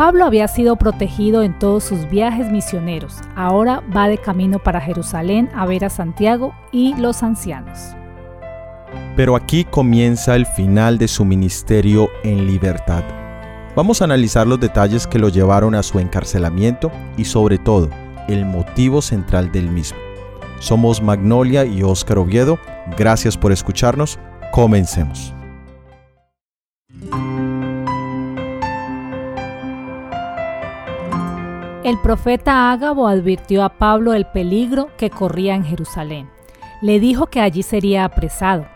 Pablo había sido protegido en todos sus viajes misioneros. Ahora va de camino para Jerusalén a ver a Santiago y los ancianos. Pero aquí comienza el final de su ministerio en libertad. Vamos a analizar los detalles que lo llevaron a su encarcelamiento y sobre todo el motivo central del mismo. Somos Magnolia y Óscar Oviedo. Gracias por escucharnos. Comencemos. El profeta Ágabo advirtió a Pablo el peligro que corría en Jerusalén. Le dijo que allí sería apresado.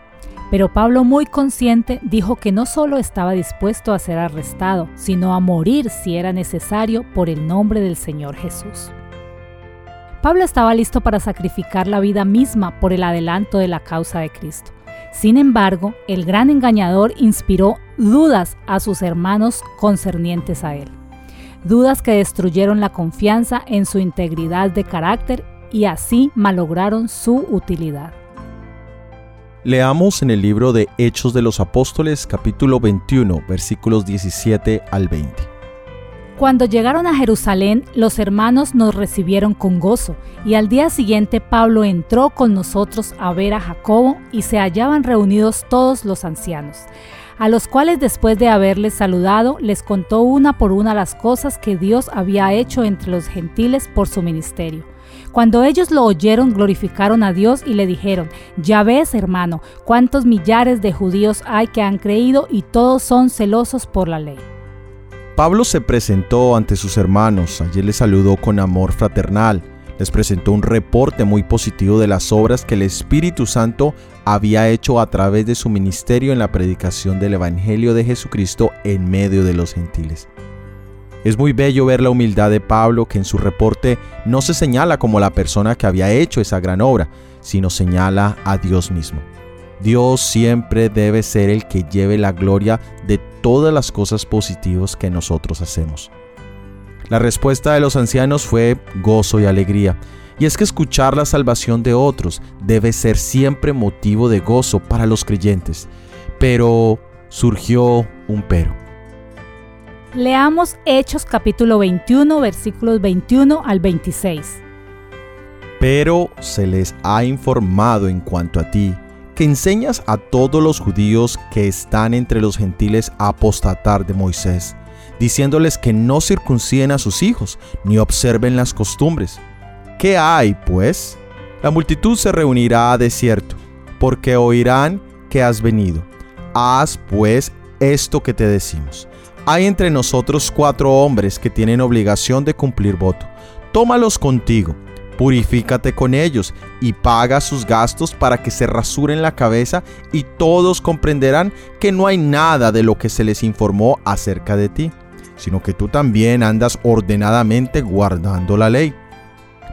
Pero Pablo, muy consciente, dijo que no solo estaba dispuesto a ser arrestado, sino a morir si era necesario por el nombre del Señor Jesús. Pablo estaba listo para sacrificar la vida misma por el adelanto de la causa de Cristo. Sin embargo, el gran engañador inspiró dudas a sus hermanos concernientes a él dudas que destruyeron la confianza en su integridad de carácter y así malograron su utilidad. Leamos en el libro de Hechos de los Apóstoles capítulo 21 versículos 17 al 20. Cuando llegaron a Jerusalén, los hermanos nos recibieron con gozo, y al día siguiente Pablo entró con nosotros a ver a Jacobo, y se hallaban reunidos todos los ancianos a los cuales después de haberles saludado les contó una por una las cosas que Dios había hecho entre los gentiles por su ministerio. Cuando ellos lo oyeron, glorificaron a Dios y le dijeron, ya ves, hermano, cuántos millares de judíos hay que han creído y todos son celosos por la ley. Pablo se presentó ante sus hermanos, allí les saludó con amor fraternal, les presentó un reporte muy positivo de las obras que el Espíritu Santo había hecho a través de su ministerio en la predicación del Evangelio de Jesucristo en medio de los gentiles. Es muy bello ver la humildad de Pablo que en su reporte no se señala como la persona que había hecho esa gran obra, sino señala a Dios mismo. Dios siempre debe ser el que lleve la gloria de todas las cosas positivas que nosotros hacemos. La respuesta de los ancianos fue gozo y alegría, y es que escuchar la salvación de otros debe ser siempre motivo de gozo para los creyentes. Pero surgió un pero. Leamos Hechos capítulo 21 versículos 21 al 26. Pero se les ha informado en cuanto a ti, que enseñas a todos los judíos que están entre los gentiles a apostatar de Moisés, diciéndoles que no circunciden a sus hijos, ni observen las costumbres ¿Qué hay, pues? La multitud se reunirá a desierto, porque oirán que has venido. Haz, pues, esto que te decimos. Hay entre nosotros cuatro hombres que tienen obligación de cumplir voto. Tómalos contigo, purifícate con ellos y paga sus gastos para que se rasuren la cabeza y todos comprenderán que no hay nada de lo que se les informó acerca de ti, sino que tú también andas ordenadamente guardando la ley.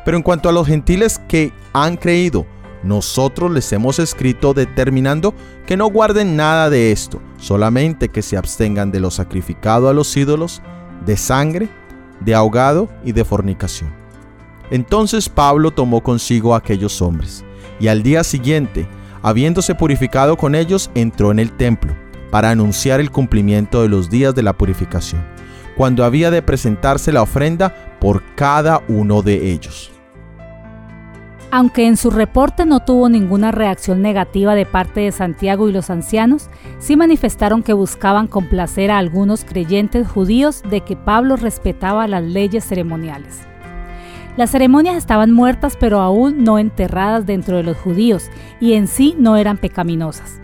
Pero en cuanto a los gentiles que han creído, nosotros les hemos escrito determinando que no guarden nada de esto, solamente que se abstengan de lo sacrificado a los ídolos, de sangre, de ahogado y de fornicación. Entonces Pablo tomó consigo a aquellos hombres, y al día siguiente, habiéndose purificado con ellos, entró en el templo, para anunciar el cumplimiento de los días de la purificación, cuando había de presentarse la ofrenda por cada uno de ellos. Aunque en su reporte no tuvo ninguna reacción negativa de parte de Santiago y los ancianos, sí manifestaron que buscaban complacer a algunos creyentes judíos de que Pablo respetaba las leyes ceremoniales. Las ceremonias estaban muertas pero aún no enterradas dentro de los judíos y en sí no eran pecaminosas.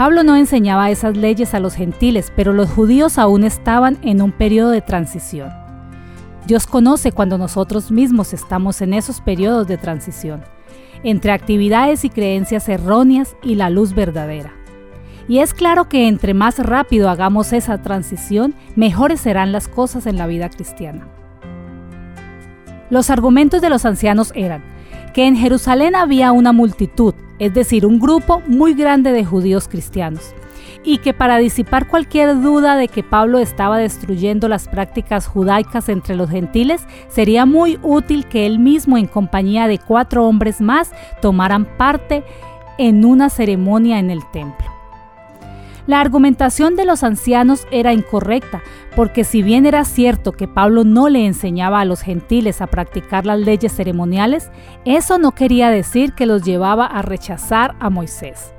Pablo no enseñaba esas leyes a los gentiles, pero los judíos aún estaban en un periodo de transición. Dios conoce cuando nosotros mismos estamos en esos periodos de transición, entre actividades y creencias erróneas y la luz verdadera. Y es claro que entre más rápido hagamos esa transición, mejores serán las cosas en la vida cristiana. Los argumentos de los ancianos eran que en Jerusalén había una multitud, es decir, un grupo muy grande de judíos cristianos, y que para disipar cualquier duda de que Pablo estaba destruyendo las prácticas judaicas entre los gentiles, sería muy útil que él mismo en compañía de cuatro hombres más tomaran parte en una ceremonia en el templo. La argumentación de los ancianos era incorrecta, porque si bien era cierto que Pablo no le enseñaba a los gentiles a practicar las leyes ceremoniales, eso no quería decir que los llevaba a rechazar a Moisés.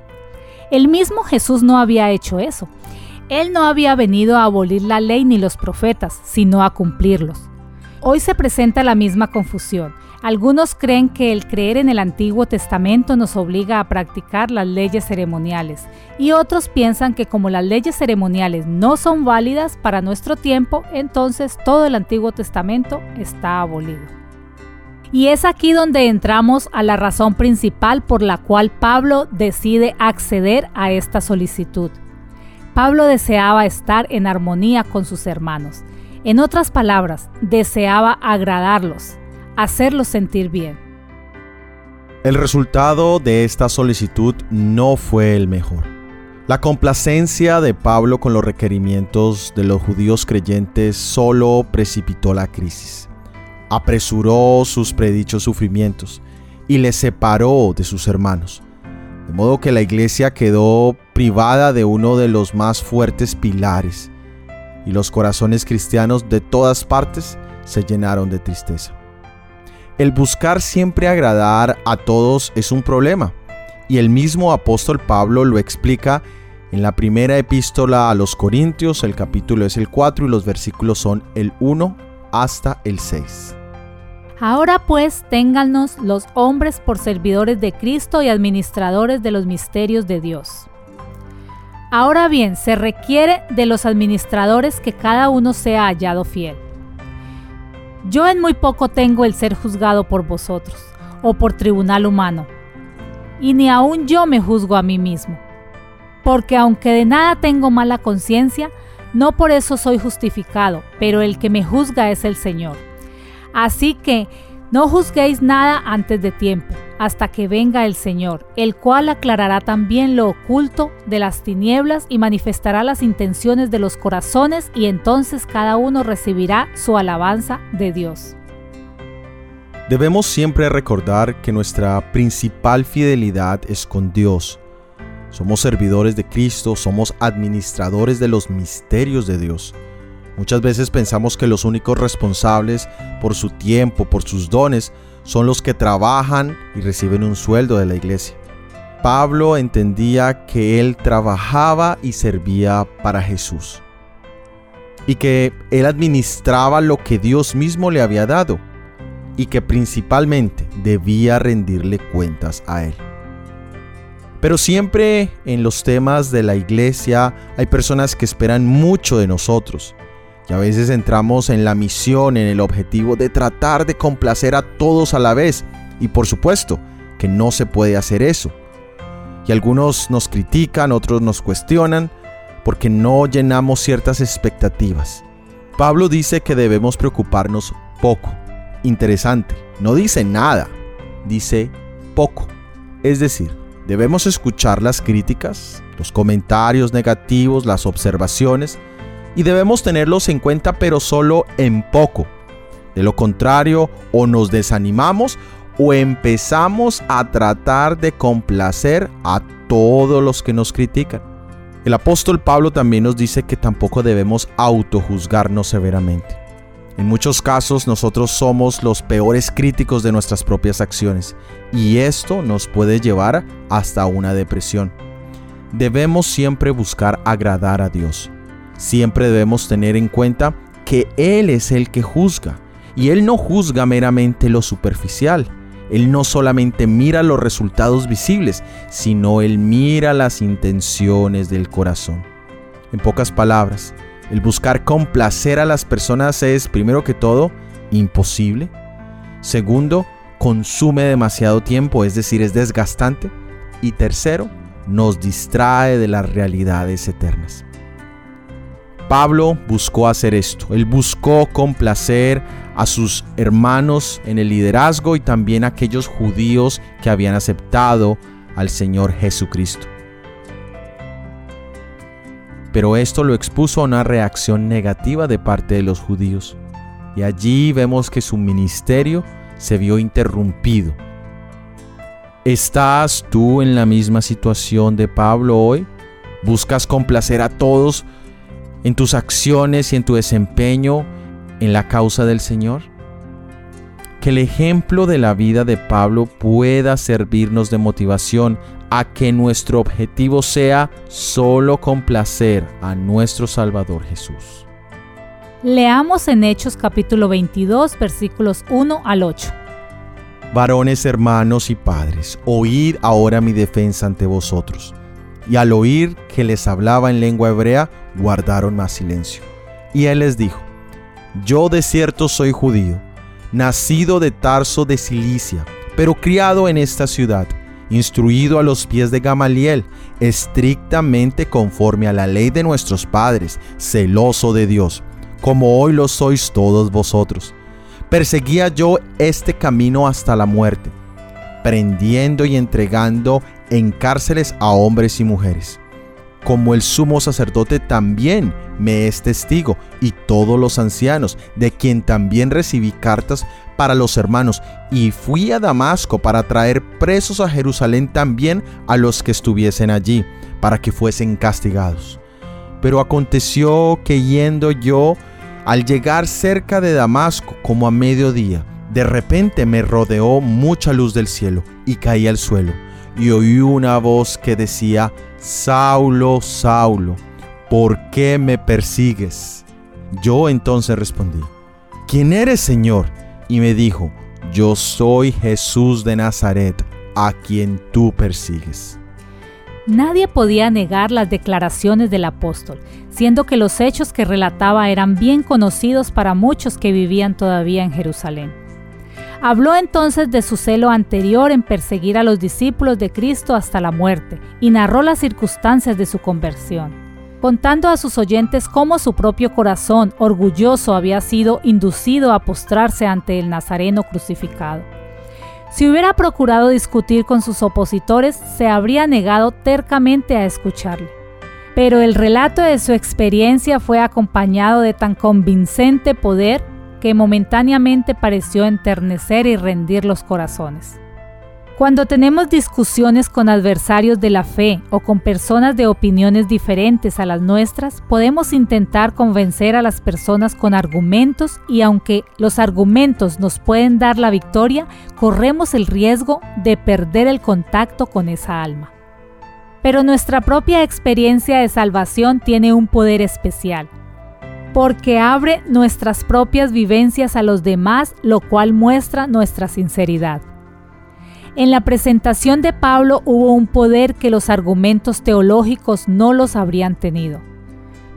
El mismo Jesús no había hecho eso. Él no había venido a abolir la ley ni los profetas, sino a cumplirlos. Hoy se presenta la misma confusión. Algunos creen que el creer en el Antiguo Testamento nos obliga a practicar las leyes ceremoniales y otros piensan que como las leyes ceremoniales no son válidas para nuestro tiempo, entonces todo el Antiguo Testamento está abolido. Y es aquí donde entramos a la razón principal por la cual Pablo decide acceder a esta solicitud. Pablo deseaba estar en armonía con sus hermanos. En otras palabras, deseaba agradarlos, hacerlos sentir bien. El resultado de esta solicitud no fue el mejor. La complacencia de Pablo con los requerimientos de los judíos creyentes solo precipitó la crisis, apresuró sus predichos sufrimientos y les separó de sus hermanos, de modo que la iglesia quedó privada de uno de los más fuertes pilares y los corazones cristianos de todas partes se llenaron de tristeza. El buscar siempre agradar a todos es un problema, y el mismo apóstol Pablo lo explica en la primera epístola a los Corintios, el capítulo es el 4 y los versículos son el 1 hasta el 6. Ahora pues téngannos los hombres por servidores de Cristo y administradores de los misterios de Dios. Ahora bien, se requiere de los administradores que cada uno sea hallado fiel. Yo en muy poco tengo el ser juzgado por vosotros, o por tribunal humano, y ni aun yo me juzgo a mí mismo. Porque aunque de nada tengo mala conciencia, no por eso soy justificado, pero el que me juzga es el Señor. Así que no juzguéis nada antes de tiempo, hasta que venga el Señor, el cual aclarará también lo oculto de las tinieblas y manifestará las intenciones de los corazones, y entonces cada uno recibirá su alabanza de Dios. Debemos siempre recordar que nuestra principal fidelidad es con Dios. Somos servidores de Cristo, somos administradores de los misterios de Dios. Muchas veces pensamos que los únicos responsables por su tiempo, por sus dones, son los que trabajan y reciben un sueldo de la iglesia. Pablo entendía que él trabajaba y servía para Jesús y que él administraba lo que Dios mismo le había dado y que principalmente debía rendirle cuentas a él. Pero siempre en los temas de la iglesia hay personas que esperan mucho de nosotros a veces entramos en la misión, en el objetivo de tratar de complacer a todos a la vez. Y por supuesto que no se puede hacer eso. Y algunos nos critican, otros nos cuestionan, porque no llenamos ciertas expectativas. Pablo dice que debemos preocuparnos poco. Interesante, no dice nada, dice poco. Es decir, debemos escuchar las críticas, los comentarios negativos, las observaciones, y debemos tenerlos en cuenta pero solo en poco. De lo contrario, o nos desanimamos o empezamos a tratar de complacer a todos los que nos critican. El apóstol Pablo también nos dice que tampoco debemos autojuzgarnos severamente. En muchos casos nosotros somos los peores críticos de nuestras propias acciones y esto nos puede llevar hasta una depresión. Debemos siempre buscar agradar a Dios siempre debemos tener en cuenta que Él es el que juzga. Y Él no juzga meramente lo superficial. Él no solamente mira los resultados visibles, sino Él mira las intenciones del corazón. En pocas palabras, el buscar complacer a las personas es, primero que todo, imposible. Segundo, consume demasiado tiempo, es decir, es desgastante. Y tercero, nos distrae de las realidades eternas. Pablo buscó hacer esto. Él buscó complacer a sus hermanos en el liderazgo y también a aquellos judíos que habían aceptado al Señor Jesucristo. Pero esto lo expuso a una reacción negativa de parte de los judíos. Y allí vemos que su ministerio se vio interrumpido. ¿Estás tú en la misma situación de Pablo hoy? ¿Buscas complacer a todos en tus acciones y en tu desempeño en la causa del Señor? Que el ejemplo de la vida de Pablo pueda servirnos de motivación a que nuestro objetivo sea solo complacer a nuestro Salvador Jesús. Leamos en Hechos capítulo 22 versículos 1 al 8. Varones, hermanos y padres, oíd ahora mi defensa ante vosotros. Y al oír que les hablaba en lengua hebrea, guardaron más silencio. Y él les dijo, Yo de cierto soy judío, nacido de Tarso de Cilicia, pero criado en esta ciudad instruido a los pies de Gamaliel, estrictamente conforme a la ley de nuestros padres, celoso de Dios, como hoy lo sois todos vosotros. Perseguía yo este camino hasta la muerte, prendiendo y entregando en cárceles a hombres y mujeres. Como el sumo sacerdote también me es testigo, y todos los ancianos, de quien también recibí cartas para los hermanos, y fui a Damasco para traer presos a Jerusalén también a los que estuviesen allí, para que fuesen castigados. Pero aconteció que yendo yo, al llegar cerca de Damasco, como a mediodía, de repente me rodeó mucha luz del cielo y caí al suelo, y oí una voz que decía, Saulo, Saulo, ¿por qué me persigues? Yo entonces respondí, ¿quién eres, Señor? y me dijo, yo soy Jesús de Nazaret, a quien tú persigues. Nadie podía negar las declaraciones del apóstol, siendo que los hechos que relataba eran bien conocidos para muchos que vivían todavía en Jerusalén. Habló entonces de su celo anterior en perseguir a los discípulos de Cristo hasta la muerte y narró las circunstancias de su conversión contando a sus oyentes cómo su propio corazón orgulloso había sido inducido a postrarse ante el Nazareno crucificado. Si hubiera procurado discutir con sus opositores, se habría negado tercamente a escucharle. Pero el relato de su experiencia fue acompañado de tan convincente poder que momentáneamente pareció enternecer y rendir los corazones. Cuando tenemos discusiones con adversarios de la fe o con personas de opiniones diferentes a las nuestras, podemos intentar convencer a las personas con argumentos y aunque los argumentos nos pueden dar la victoria, corremos el riesgo de perder el contacto con esa alma. Pero nuestra propia experiencia de salvación tiene un poder especial, porque abre nuestras propias vivencias a los demás, lo cual muestra nuestra sinceridad. En la presentación de Pablo hubo un poder que los argumentos teológicos no los habrían tenido.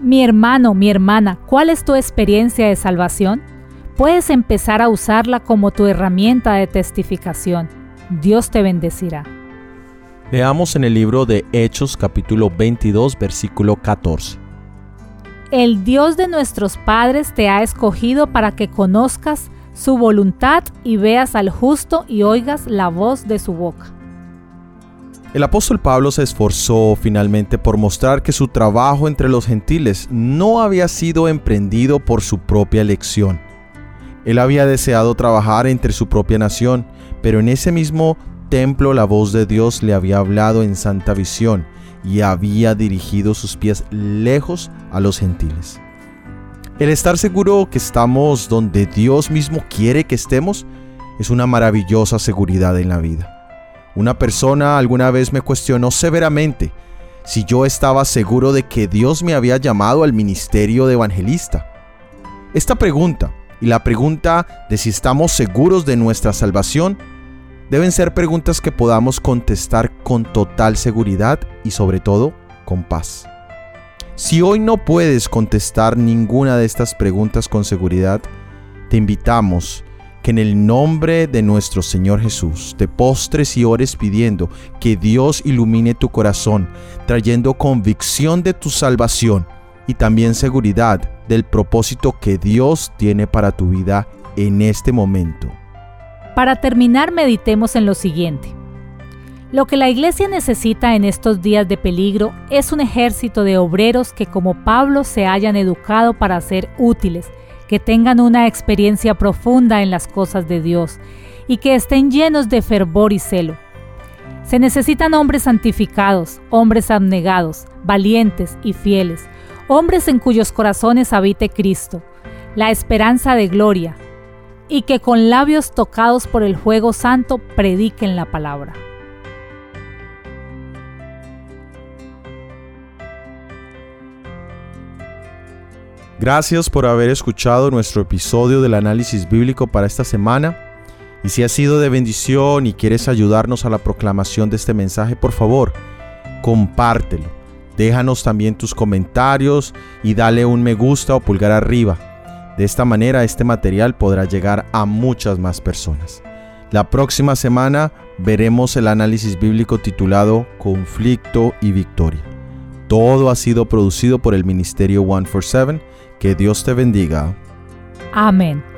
Mi hermano, mi hermana, ¿cuál es tu experiencia de salvación? Puedes empezar a usarla como tu herramienta de testificación. Dios te bendecirá. Leamos en el libro de Hechos capítulo 22 versículo 14. El Dios de nuestros padres te ha escogido para que conozcas su voluntad y veas al justo y oigas la voz de su boca. El apóstol Pablo se esforzó finalmente por mostrar que su trabajo entre los gentiles no había sido emprendido por su propia elección. Él había deseado trabajar entre su propia nación, pero en ese mismo templo la voz de Dios le había hablado en santa visión y había dirigido sus pies lejos a los gentiles. El estar seguro que estamos donde Dios mismo quiere que estemos es una maravillosa seguridad en la vida. Una persona alguna vez me cuestionó severamente si yo estaba seguro de que Dios me había llamado al ministerio de evangelista. Esta pregunta y la pregunta de si estamos seguros de nuestra salvación deben ser preguntas que podamos contestar con total seguridad y sobre todo con paz. Si hoy no puedes contestar ninguna de estas preguntas con seguridad, te invitamos que en el nombre de nuestro Señor Jesús te postres y ores pidiendo que Dios ilumine tu corazón, trayendo convicción de tu salvación y también seguridad del propósito que Dios tiene para tu vida en este momento. Para terminar, meditemos en lo siguiente. Lo que la iglesia necesita en estos días de peligro es un ejército de obreros que como Pablo se hayan educado para ser útiles, que tengan una experiencia profunda en las cosas de Dios y que estén llenos de fervor y celo. Se necesitan hombres santificados, hombres abnegados, valientes y fieles, hombres en cuyos corazones habite Cristo, la esperanza de gloria, y que con labios tocados por el fuego santo prediquen la palabra. Gracias por haber escuchado nuestro episodio del análisis bíblico para esta semana. Y si ha sido de bendición y quieres ayudarnos a la proclamación de este mensaje, por favor, compártelo. Déjanos también tus comentarios y dale un me gusta o pulgar arriba. De esta manera este material podrá llegar a muchas más personas. La próxima semana veremos el análisis bíblico titulado Conflicto y Victoria. Todo ha sido producido por el Ministerio 147 que Dios te bendiga. Amén.